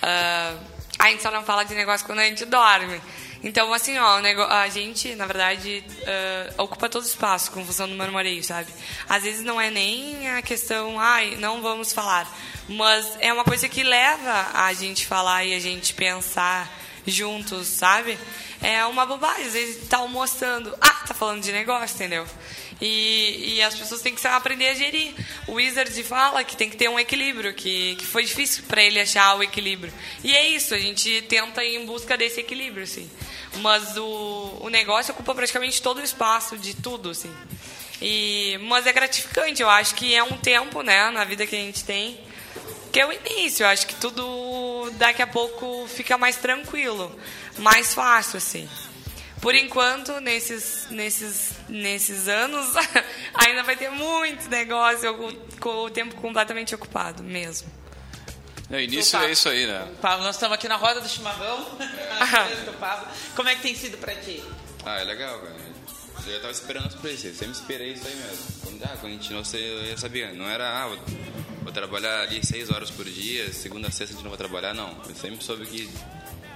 ah, a gente só não fala de negócio quando a gente dorme. Então, assim, ó, a gente, na verdade, ah, ocupa todo o espaço com função do marmoreio, sabe? Às vezes não é nem a questão, ai, não vamos falar. Mas é uma coisa que leva a gente falar e a gente pensar juntos, sabe? É uma bobagem. Às vezes tá almoçando, ah, tá falando de negócio, entendeu? E, e as pessoas têm que aprender a gerir. O Wizard fala que tem que ter um equilíbrio, que, que foi difícil para ele achar o equilíbrio. E é isso, a gente tenta ir em busca desse equilíbrio, assim. Mas o, o negócio ocupa praticamente todo o espaço de tudo, assim. E, mas é gratificante, eu acho que é um tempo, né, na vida que a gente tem, que é o início. Eu acho que tudo daqui a pouco fica mais tranquilo, mais fácil, assim. Por enquanto, nesses, nesses, nesses anos, [laughs] ainda vai ter muito negócio com, o tempo completamente ocupado, mesmo. No início é isso aí, né? Pablo, nós estamos aqui na roda do chimarrão. [laughs] do Pablo. Como é que tem sido para ti? Ah, é legal, cara. Eu já tava esperando por isso, eu sempre esperei isso aí mesmo. Quando, ah, quando a gente não sei, eu sabia. Não era, ah, vou, vou trabalhar ali seis horas por dia, segunda a sexta a gente não vai trabalhar, não. Eu sempre soube que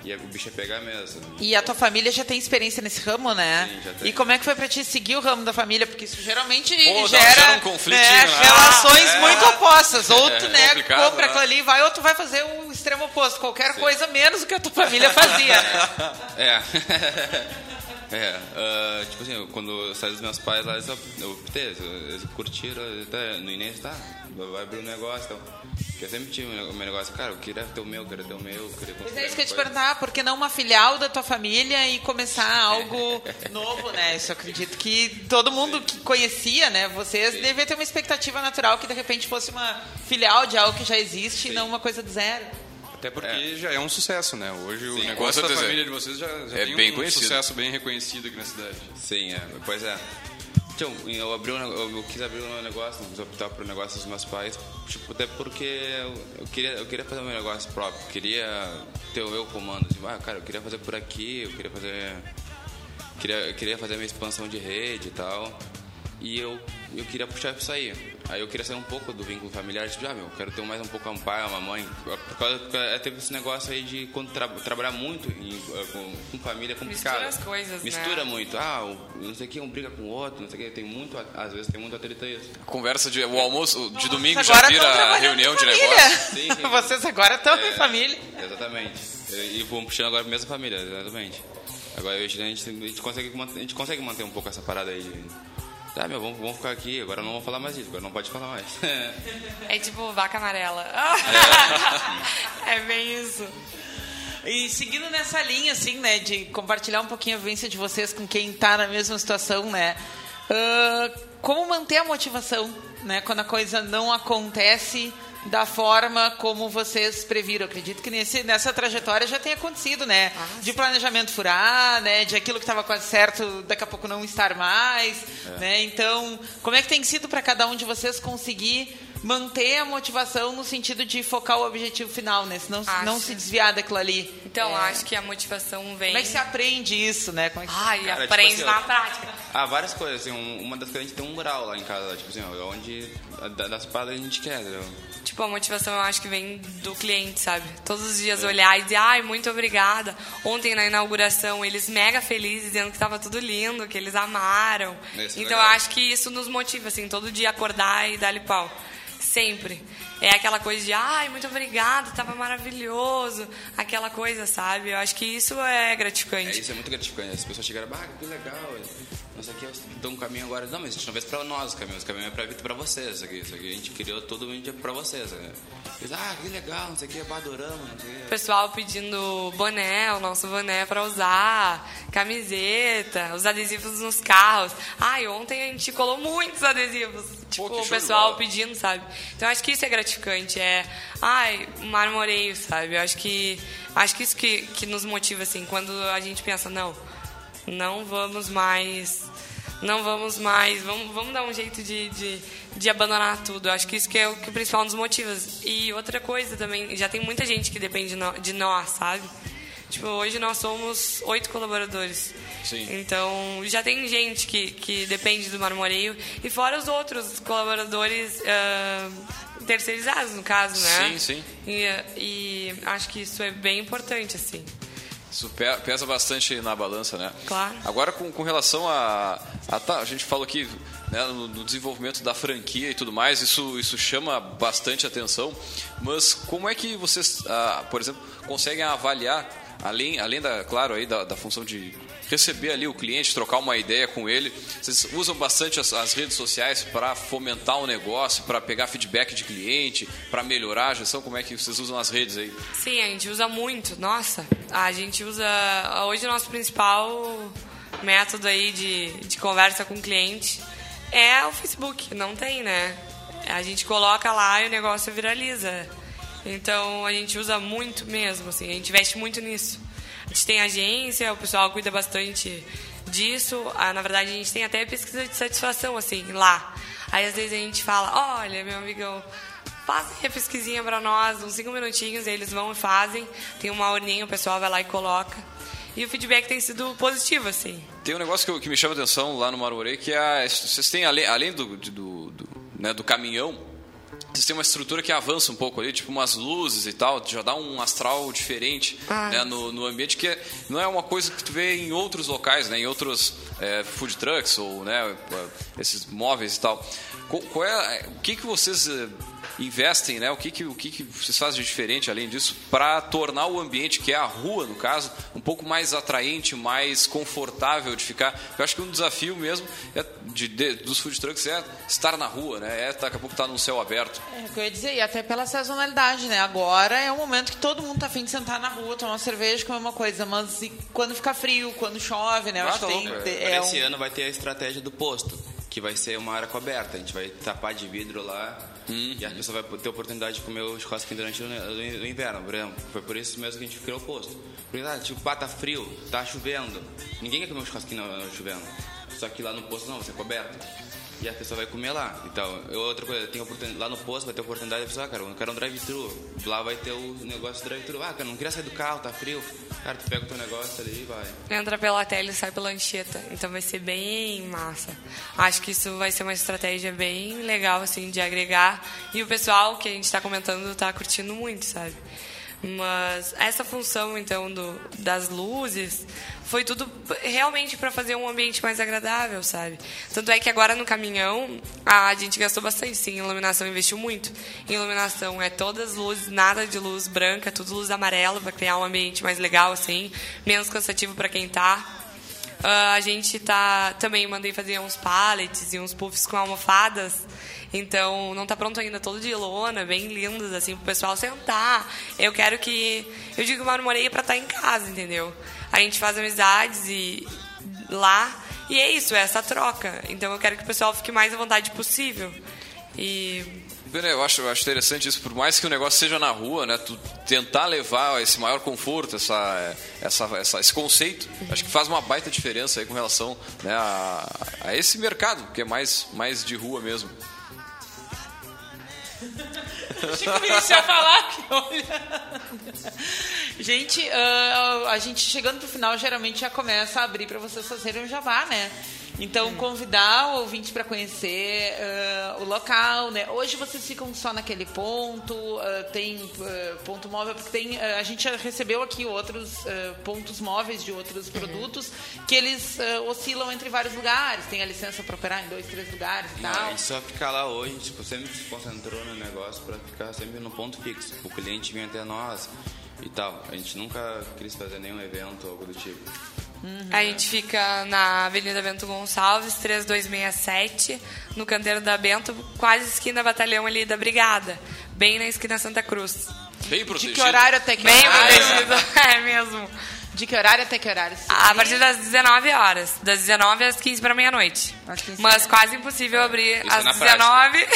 ia, o bicho ia pegar mesmo. E a tua família já tem experiência nesse ramo, né? Sim, já tem. E como é que foi pra ti seguir o ramo da família? Porque isso geralmente Pô, gera, gera um conflitinho, né, né? relações Ah, é. muito opostas. Ou tu É né, compra né? aquilo ali e vai, ou tu vai fazer o extremo oposto. Qualquer coisa menos do que a tua família fazia, né? [laughs] É. [laughs] É, ah, tipo assim, quando eu saí dos meus pais lá, eles, eu eles curtiram até no início, tá, vai abrir um negócio, então. Porque eu sempre tive o meu negócio, cara, eu queria ter o meu, eu queria ter o meu, eu queria construir é isso que eu ia te perguntar, por que não uma filial da tua família e começar [laughs] algo novo, né? Isso eu acredito que todo mundo que conhecia, né, vocês, devia ter uma expectativa natural que de repente fosse uma filial de algo que já existe e não uma coisa do zero. Até porque já é um sucesso, né? Hoje o Sim, negócio com da família de vocês já, já É tem bem um conhecido. sucesso bem reconhecido aqui na cidade. Sim, é, pois é. Então, eu, abri um, eu, quis abrir um negócio, quis optar pro negócio dos meus pais, tipo, até porque eu, queria, eu queria fazer um negócio próprio, queria ter o meu comando. Tipo, ah, cara, eu queria fazer por aqui, eu queria fazer. Queria, eu queria fazer minha expansão de rede e tal. E eu, eu queria puxar isso aí. Aí eu queria sair um pouco do vínculo familiar, tipo, ah, meu, eu quero ter mais um pouco um pai, uma mãe. Por causa, porque é, teve esse negócio aí de quando tra trabalhar muito em, eh, com, com família é complicado. Mistura as coisas, né? Mistura muito. Ah, o- não sei o que, um briga com o outro, não sei o que. Tem muito, às vezes tem muito atrito isso. Conversa de. O almoço de domingo agora já vira reunião de negócio. [laughs] Sim, sim. Vocês agora estão É. em família. Exatamente. E vamos puxando agora a mesma família, exatamente. Agora a gente, a gente, a gente consegue, manter- a gente consegue manter um pouco essa parada aí de. Tá, meu, vamos, vamos ficar aqui, agora não vamos falar mais disso, agora não pode falar mais. É tipo vaca amarela. É, bem isso. E seguindo nessa linha, assim, né, de compartilhar um pouquinho a vivência de vocês com quem está na mesma situação, né? ah, como manter a motivação, né, quando a coisa não acontece da forma como vocês previram? Acredito que nesse, nessa trajetória já tenha acontecido, né? de planejamento furar, né? De aquilo que estava quase certo, daqui a pouco não estar mais, É. né? Então, como é que tem sido para cada um de vocês conseguir manter a motivação no sentido de focar o objetivo final, né? Senão Acho. não se desviar daquilo ali. Então, É. acho que a motivação vem. Como é que você aprende isso, né? Como é que... Ai, Cara, tipo aprende assim, na prática. Ah, várias coisas. Assim, um- uma das coisas a gente tem um mural lá em casa, tipo assim, onde das paradas a gente quer, entendeu? Tipo, a motivação eu acho que vem do cliente, sabe? Todos os dias olhar e dizer, ai, muito obrigada. Ontem na inauguração, eles mega felizes, dizendo que estava tudo lindo, que eles amaram. Isso é então eu acho que isso nos motiva, assim, todo dia acordar e dar-lhe pau. Sempre. É aquela coisa de, ai, muito obrigada, estava maravilhoso. Aquela coisa, sabe? Eu acho que isso é É, gratificante. isso é muito gratificante. As pessoas chegaram, ah, que legal. Não sei o que, eu dou um caminho agora. Não, mas a gente não fez pra nós o caminho. Esse caminho é pra, pra vocês. Isso aqui, isso aqui a gente criou todo mundo pra vocês. Né? Eles, ah, que legal, não sei o que, adoramos, não sei o O pessoal pedindo boné, o nosso boné pra usar, camiseta, os adesivos nos carros. Ai, ontem a gente colou muitos adesivos. Tipo, que o pessoal pedindo, sabe? Então acho que isso é gratificante. É, ai, marmoreio, sabe? Eu acho que acho que isso que, que nos motiva, assim, quando a gente pensa, não, não vamos mais. Não vamos mais, vamos, vamos dar um jeito de, de, de abandonar tudo. Acho que isso que é o que o principal nos motiva. E outra coisa também, já tem muita gente que depende de nó- de nós, sabe? Tipo, hoje nós somos oito colaboradores. Sim. Então, já tem gente que, que depende do marmoreio. E fora os outros colaboradores ah, terceirizados, no caso, né? Sim, sim. E, e acho que isso é bem importante, assim. Isso pe- pesa bastante na balança, né? Claro. Agora, com, com relação a, a. tá, a gente falou aqui né, no, no desenvolvimento da franquia e tudo mais, isso, isso chama bastante atenção. Mas como é que vocês, ah, por exemplo, conseguem avaliar, além, além da, claro, aí, da, da função de receber ali o cliente, trocar uma ideia com ele, vocês usam bastante as, as redes sociais para fomentar o negócio, para pegar feedback de cliente, para melhorar a gestão? Como é que vocês usam as redes aí? Sim, a gente usa muito. Nossa, a gente usa. Hoje o nosso principal método aí de, de conversa com o cliente é o Facebook. Não tem, né? A gente coloca lá e o negócio viraliza. Então a gente usa muito mesmo, assim, a gente investe muito nisso. A gente tem agência, o pessoal cuida bastante disso. Ah, na verdade, a gente tem até pesquisa de satisfação, assim, lá. Aí às vezes a gente fala, olha, meu amigão, Fazem a pesquisinha pra nós, uns cinco minutinhos, eles vão e fazem. Tem uma urninha, o pessoal vai lá e coloca. E o feedback tem sido positivo, assim. Tem um negócio que, que me chama atenção lá no Marmorei, que é vocês têm, além, além do, do, do, né, do caminhão, vocês têm uma estrutura que avança um pouco ali, tipo umas luzes e tal, já dá um astral diferente Ah. né, no, no ambiente, que é- não é uma coisa que tu vê em outros locais, né, em outros é, food trucks ou né, esses móveis e tal. Qual, qual é, o que, que vocês é, investem, né? O que, que, o que, que vocês fazem de diferente além disso para tornar o ambiente, que é a rua no caso, um pouco mais atraente, mais confortável de ficar? Eu acho que um desafio mesmo é de, de- dos food trucks é estar na rua, né? É daqui a pouco estar num céu aberto. É o que eu ia dizer, e até pela sazonalidade, né? Agora é o momento que todo mundo tá afim de sentar na rua, tomar uma cerveja, comer uma coisa, mas e quando fica frio, quando chove, né? Eu Ah, acho tá que tem, Pra é esse um- ano vai ter a estratégia do posto, que vai ser uma área coberta. A gente vai tapar de vidro lá e a pessoa vai ter a oportunidade de comer o churrasquinho durante o, o inverno, por exemplo. Foi por isso mesmo que a gente criou o posto. Porque, ah, tipo, pá, tá frio, tá chovendo. Ninguém quer comer um churrasquinho não, não chovendo. Só que lá no posto não, vai ser coberto. E a pessoa vai comer lá. Então, outra coisa, tem lá no posto vai ter oportunidade de pessoa, ah, cara, eu quero um drive-thru. Lá vai ter o negócio do drive-thru. Ah, cara, não queria sair do carro, tá frio. Cara, tu pega o teu negócio ali e vai. Entra pela tela e sai pela ancheta. Então vai ser bem massa. Acho que isso vai ser uma estratégia bem legal, assim, de agregar. E o pessoal que a gente está comentando tá curtindo muito, sabe? Mas essa função, então, do, das luzes foi tudo realmente para fazer um ambiente mais agradável, sabe? Tanto é que agora no caminhão a gente gastou bastante, sim, em iluminação, investiu muito. Em iluminação é todas luzes, nada de luz branca, tudo luz amarela para criar um ambiente mais legal, assim, menos cansativo para quem tá. Ah, a gente tá também mandei fazer uns pallets e uns puffs com almofadas. Então, não tá pronto ainda, todo de lona, bem lindos, assim, pro pessoal sentar. Eu quero que. Eu digo o Marmoreia pra estar em casa, entendeu? A gente faz amizades e lá. E é isso, é essa troca. Então, eu quero que o pessoal fique mais à vontade possível. E Eu acho, eu acho interessante isso, por mais que o negócio seja na rua, né? Tu tentar levar esse maior conforto, essa, essa, essa- esse conceito, acho que faz uma baita diferença aí com relação né, a, a esse mercado, que é mais, mais de rua mesmo. [laughs] Chico me deixou falar. que olha. Gente, ah, a gente chegando pro final, geralmente já começa a abrir para vocês fazerem um jabá, né? Então, convidar o ouvinte para conhecer ah, o local, né? Hoje vocês ficam só naquele ponto, ah, tem ah, ponto móvel, porque tem, a gente já recebeu aqui outros pontos móveis de outros produtos que eles oscilam entre vários lugares. Tem a licença para operar em dois, três lugares e Não, tal. a gente só fica lá hoje, tipo, sempre se concentrou no negócio pra ficar sempre no ponto fixo. O cliente vinha até nós e tal. A gente nunca quis fazer nenhum evento ou algo do tipo. A gente fica na Avenida Bento Gonçalves, 3267, no canteiro da Bento, quase esquina batalhão ali da Brigada, bem na esquina Santa Cruz. Bem De protegido. que horário até que Bem horário? protegido, [laughs] é mesmo. De que horário até que horário? A partir das 19 horas, das 19 às 15 para meia-noite. Mas quase impossível abrir Isso é às na 19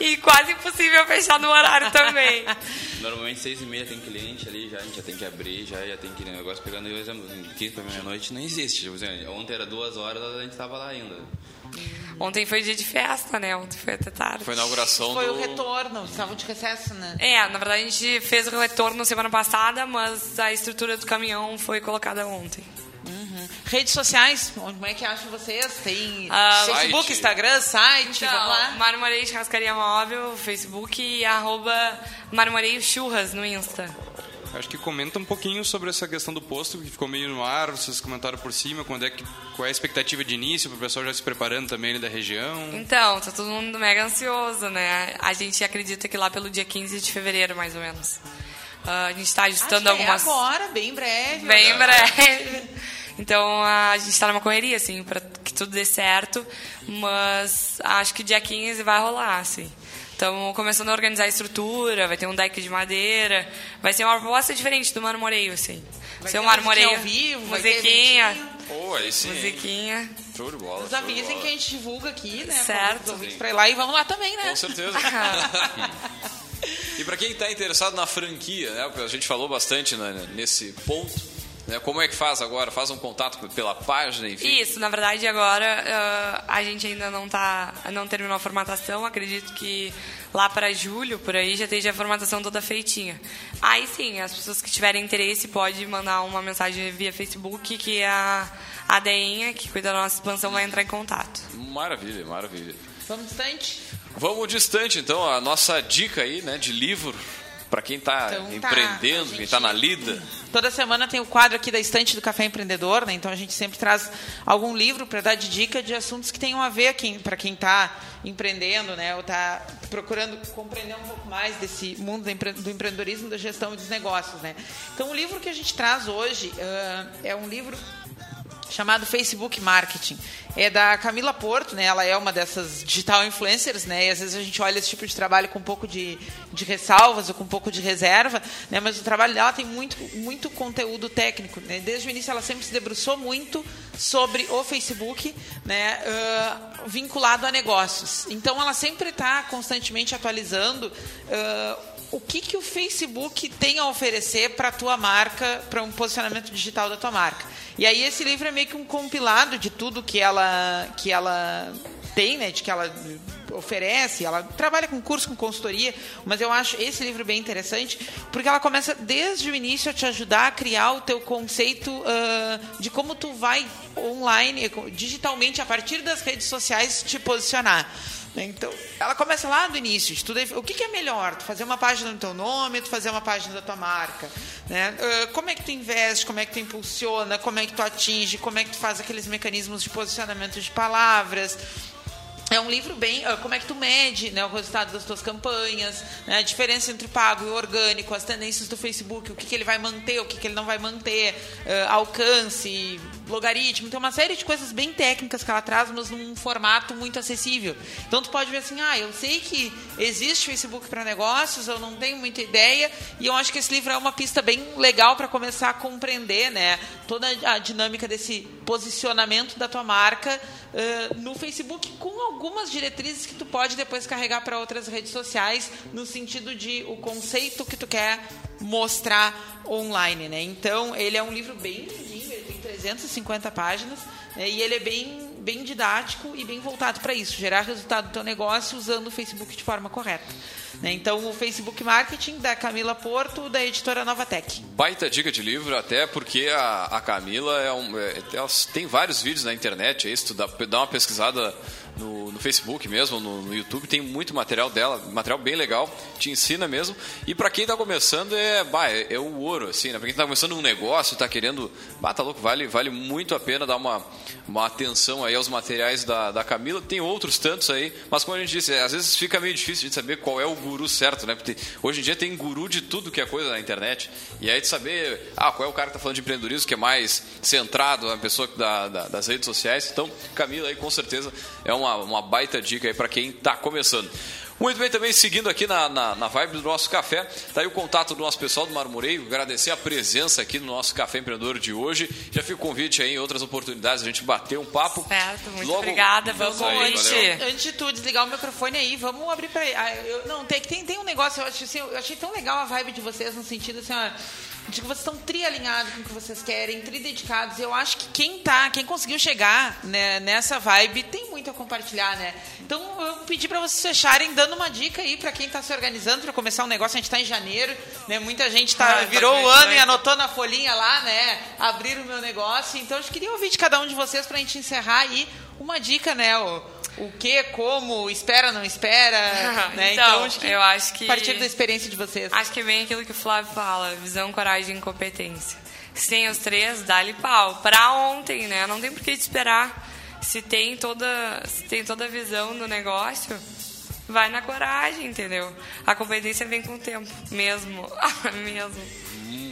e quase impossível fechar no horário também. [laughs] Normalmente seis e meia tem cliente ali, já, a gente já tem que abrir, já, já tem que ir no negócio pegando, por exemplo, 15 pra meia-noite não existe. Tipo, assim, ontem era duas horas, a gente tava lá ainda. Ontem foi dia de festa, né? Ontem foi até tarde. Foi a inauguração Foi do... o retorno, estavam de recesso, né? É, na verdade a gente fez o retorno semana passada, mas a estrutura do caminhão foi colocada ontem. Uhum. Redes sociais, onde como é que acham vocês? Tem Ah, Facebook, site. Instagram, site, Então, vamos lá. Marmoreio Churrascaria Móvel, Facebook e arroba Marmoreio Churras no Insta. Acho que comenta um pouquinho sobre essa questão do posto que ficou meio no ar, vocês comentaram por cima, quando é que, qual é a expectativa de início, para o pessoal já se preparando também ali da região. Então, tá todo mundo mega ansioso, né? A gente acredita que lá pelo dia 15 de fevereiro, mais ou menos. Ah, a gente tá ajustando Acho algumas... É agora, bem breve. Bem agora. breve. [laughs] Então a gente tá numa correria, assim, pra que tudo dê certo. Mas acho que dia 15 vai rolar, assim. Estamos começando a organizar a estrutura, vai ter um deck de madeira. Vai ser uma proposta diferente do marmoreio, assim. Vai ser um marmoreio. ao vivo, musiquinha. Pô, aí sim. Musiquinha. Show de bola. Nos avisem que a gente divulga aqui, né? Certo. Para ir lá e vamos lá também, né? Com certeza. [laughs] [laughs] e para quem está interessado na franquia, né, porque a gente falou bastante né, nesse ponto, né, como é que faz agora? Faz um contato pela página, enfim. Isso, na verdade agora ah, a gente ainda não tá, não terminou a formatação, acredito que lá para julho, por aí, já esteja a formatação toda feitinha. Aí sim, as pessoas que tiverem interesse podem mandar uma mensagem via Facebook que a, a Deinha, que cuida da nossa expansão, vai entrar em contato. Maravilha, maravilha. Vamos distante? Vamos distante, então, a nossa dica aí, né, de livro para quem está Então tá, empreendendo, a quem está na lida. Toda semana tem o quadro aqui da estante do Café Empreendedor, né? Então a gente sempre traz algum livro para dar de dica de assuntos que tenham a ver para quem está empreendendo, né? Ou está procurando compreender um pouco mais desse mundo do empre- do empreendedorismo, da gestão e dos negócios, né? Então o livro que a gente traz hoje ah, é um livro chamado Facebook Marketing. É da Camila Porto, né? Ela é uma dessas digital influencers, né? E às vezes a gente olha esse tipo de trabalho com um pouco de, de ressalvas ou com um pouco de reserva, né? Mas o trabalho dela tem muito, muito conteúdo técnico, né? Desde o início ela sempre se debruçou muito sobre o Facebook, né? ah, vinculado a negócios. Então ela sempre está constantemente atualizando ah, o que, que o Facebook tem a oferecer para a tua marca, para um posicionamento digital da tua marca. E aí esse livro é meio que um compilado de tudo que ela, que ela tem, né, de que ela oferece, ela trabalha com curso, com consultoria, mas eu acho esse livro bem interessante, porque ela começa desde o início a te ajudar a criar o teu conceito ah, de como tu vai online, digitalmente, a partir das redes sociais, te posicionar. Né? Então, ela começa lá do início. O que, é melhor? Tu fazer uma página no teu nome, tu fazer uma página da tua marca? Né? Ah, como é que tu investe? Como é que tu impulsiona? Como é que tu atinge? Como é que tu faz aqueles mecanismos de posicionamento de palavras? É um livro bem. ah, Como é que tu mede né, o resultado das tuas campanhas, né, a diferença entre pago e orgânico, as tendências do Facebook, o que, que ele vai manter, o que, que ele não vai manter, ah, alcance, logaritmo. Tem uma série de coisas bem técnicas que ela traz, mas num formato muito acessível. Então tu pode ver assim: ah, eu sei que existe Facebook para negócios, eu não tenho muita ideia, e eu acho que esse livro é uma pista bem legal para começar a compreender né, toda a dinâmica desse posicionamento da tua marca ah, no Facebook com algumas diretrizes que tu pode depois carregar para outras redes sociais no sentido de o conceito que tu quer mostrar online, né? Então, ele é um livro bem lindinho, ele tem 350 páginas né? e ele é bem bem didático e bem voltado para isso, gerar resultado do teu negócio usando o Facebook de forma correta. Né? Então, o Facebook Marketing da Camila Porto, da editora Nova Tech. Baita dica de livro, até porque a, a Camila é um, é, tem vários vídeos na internet, é isso, dá, dá uma pesquisada no, no Facebook mesmo, no, no, YouTube, tem muito material dela, material bem legal, te ensina mesmo. E para quem está começando é, bah, é, é, o ouro, assim, né? Para quem está começando um negócio, está querendo, bah, tá louco, vale, vale muito a pena dar uma, uma atenção aí aos materiais da, da Camila. Tem outros tantos aí, mas como a gente disse, às vezes fica meio difícil de saber qual é o guru certo, né? Porque hoje em dia tem guru de tudo que é coisa na internet. E aí de saber, ah, qual é o cara que está falando de empreendedorismo que é mais centrado, a pessoa da, da, das redes sociais. Então, Camila aí com certeza é uma uma, uma baita dica aí para quem está começando. Muito bem, também seguindo aqui na, na, na, vibe do nosso café, tá aí o contato do nosso pessoal do Marmoreio, agradecer a presença aqui no nosso Café Empreendedor de hoje. Já fica o convite aí em outras oportunidades a gente bater um papo. Certo, muito Logo, obrigada. Vamos aí, antes, antes de tu desligar o microfone aí, vamos abrir para ah, Não, tem, tem, tem um negócio, eu, acho, assim, eu achei tão legal a vibe de vocês no sentido assim, ó, de que vocês estão tri-alinhados com o que vocês querem, tri-dedicados. Eu acho que quem tá, quem conseguiu chegar né, nessa vibe tem muito a compartilhar, né? Então eu pedi para vocês fecharem dando uma dica aí para quem está se organizando para começar um negócio. A gente está em janeiro, né? Muita gente tá, ah, virou o ano e anotou na folhinha lá, né? Abrir o meu negócio. Então eu queria ouvir de cada um de vocês para a gente encerrar aí uma dica, né? O, o que, como, espera, não espera, [laughs] né? Então, então acho que, eu acho que... A partir da experiência de vocês. Acho que é bem aquilo que o Flávio fala, visão, coragem e competência. Se tem os três, dá-lhe pau. Pra ontem, né? Não tem por que esperar. Se tem toda, se tem toda a visão do negócio, vai na coragem, entendeu? A competência vem com o tempo, mesmo. [laughs] mesmo.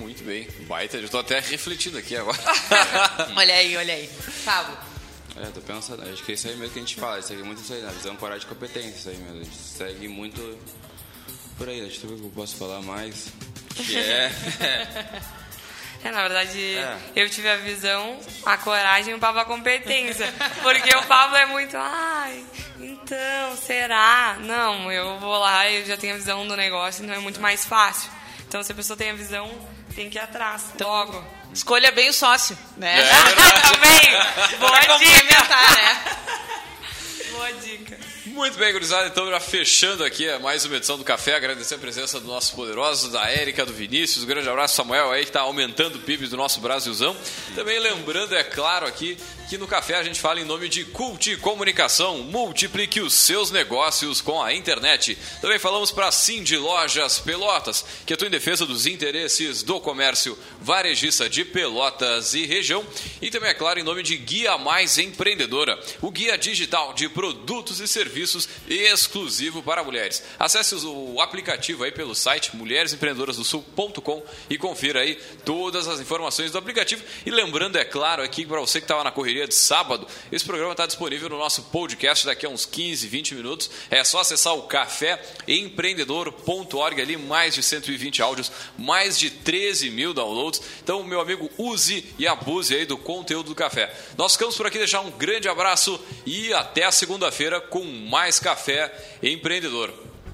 Muito bem. Baita, eu tô até refletindo aqui agora. [laughs] olha aí, olha aí. Pablo. É, tô pensando, acho que é isso aí mesmo que a gente fala, segue muito isso aí, na visão, coragem e competência, isso aí mesmo. A gente segue muito por aí, acho que eu posso falar mais. Que é. [laughs] É, na verdade, é. eu tive a visão, a coragem e o Pablo a competência. Porque o Pablo é muito, ai, então, será? Não, eu vou lá, eu já tenho a visão do negócio, então é muito mais fácil. Então, se a pessoa tem a visão, tem que ir atrás, então, logo. Escolha bem o sócio, né? É [laughs] Também. Boa dica. né? Boa dica. Muito bem, gurizada. Então, já fechando aqui mais uma edição do Café, agradecer a presença do nosso poderoso, da Érica, do Vinícius. Um grande abraço, Samuel, aí que está aumentando o PIB do nosso Brasilzão. Também lembrando, é claro, aqui Aqui no Café a gente fala em nome de Cult Comunicação. Multiplique os seus negócios com a internet. Também falamos para de Lojas Pelotas, que atua em defesa dos interesses do comércio varejista de Pelotas e região. E também, é claro, em nome de Guia Mais Empreendedora, o guia digital de produtos e serviços exclusivo para mulheres. Acesse o aplicativo aí pelo site mulheresempreendedorasdosul.com e confira aí todas as informações do aplicativo. E lembrando, é claro, aqui para você que estava na correria dia de sábado. Esse programa está disponível no nosso podcast daqui a uns 15, 20 minutos. É só acessar o caféempreendedor.org ali, mais de 120 áudios, mais de 13 mil downloads. Então, meu amigo, use e abuse aí do conteúdo do café. Nós ficamos por aqui, deixar um grande abraço e até a segunda-feira com mais Café Empreendedor.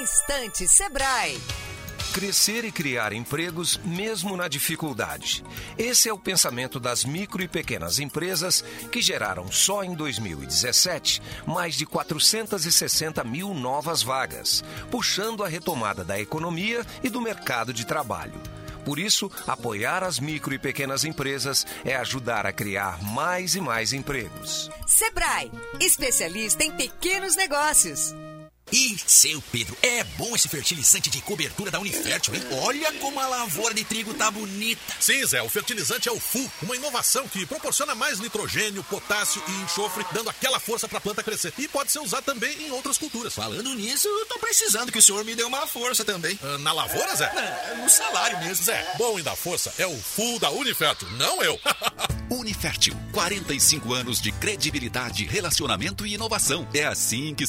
Instante Sebrae. Crescer e criar empregos mesmo na dificuldade. Esse é o pensamento das micro e pequenas empresas que geraram só em 2017 mais de 460 mil novas vagas, puxando a retomada da economia e do mercado de trabalho. Por isso, apoiar as micro e pequenas empresas é ajudar a criar mais e mais empregos. Sebrae, especialista em pequenos negócios. E, seu Pedro, é bom esse fertilizante de cobertura da Unifértil, hein? Olha como a lavoura de trigo tá bonita. Sim, Zé, o fertilizante é o FU, uma inovação que proporciona mais nitrogênio, potássio e enxofre, dando aquela força pra planta crescer. E pode ser usado também em outras culturas. Falando nisso, eu tô precisando que o senhor me dê uma força também. Ah, na lavoura, Zé? É, no salário mesmo. Zé, bom e da força é o FU da Unifértil, não eu. [laughs] Unifértil, 45 anos de credibilidade, relacionamento e inovação. É assim que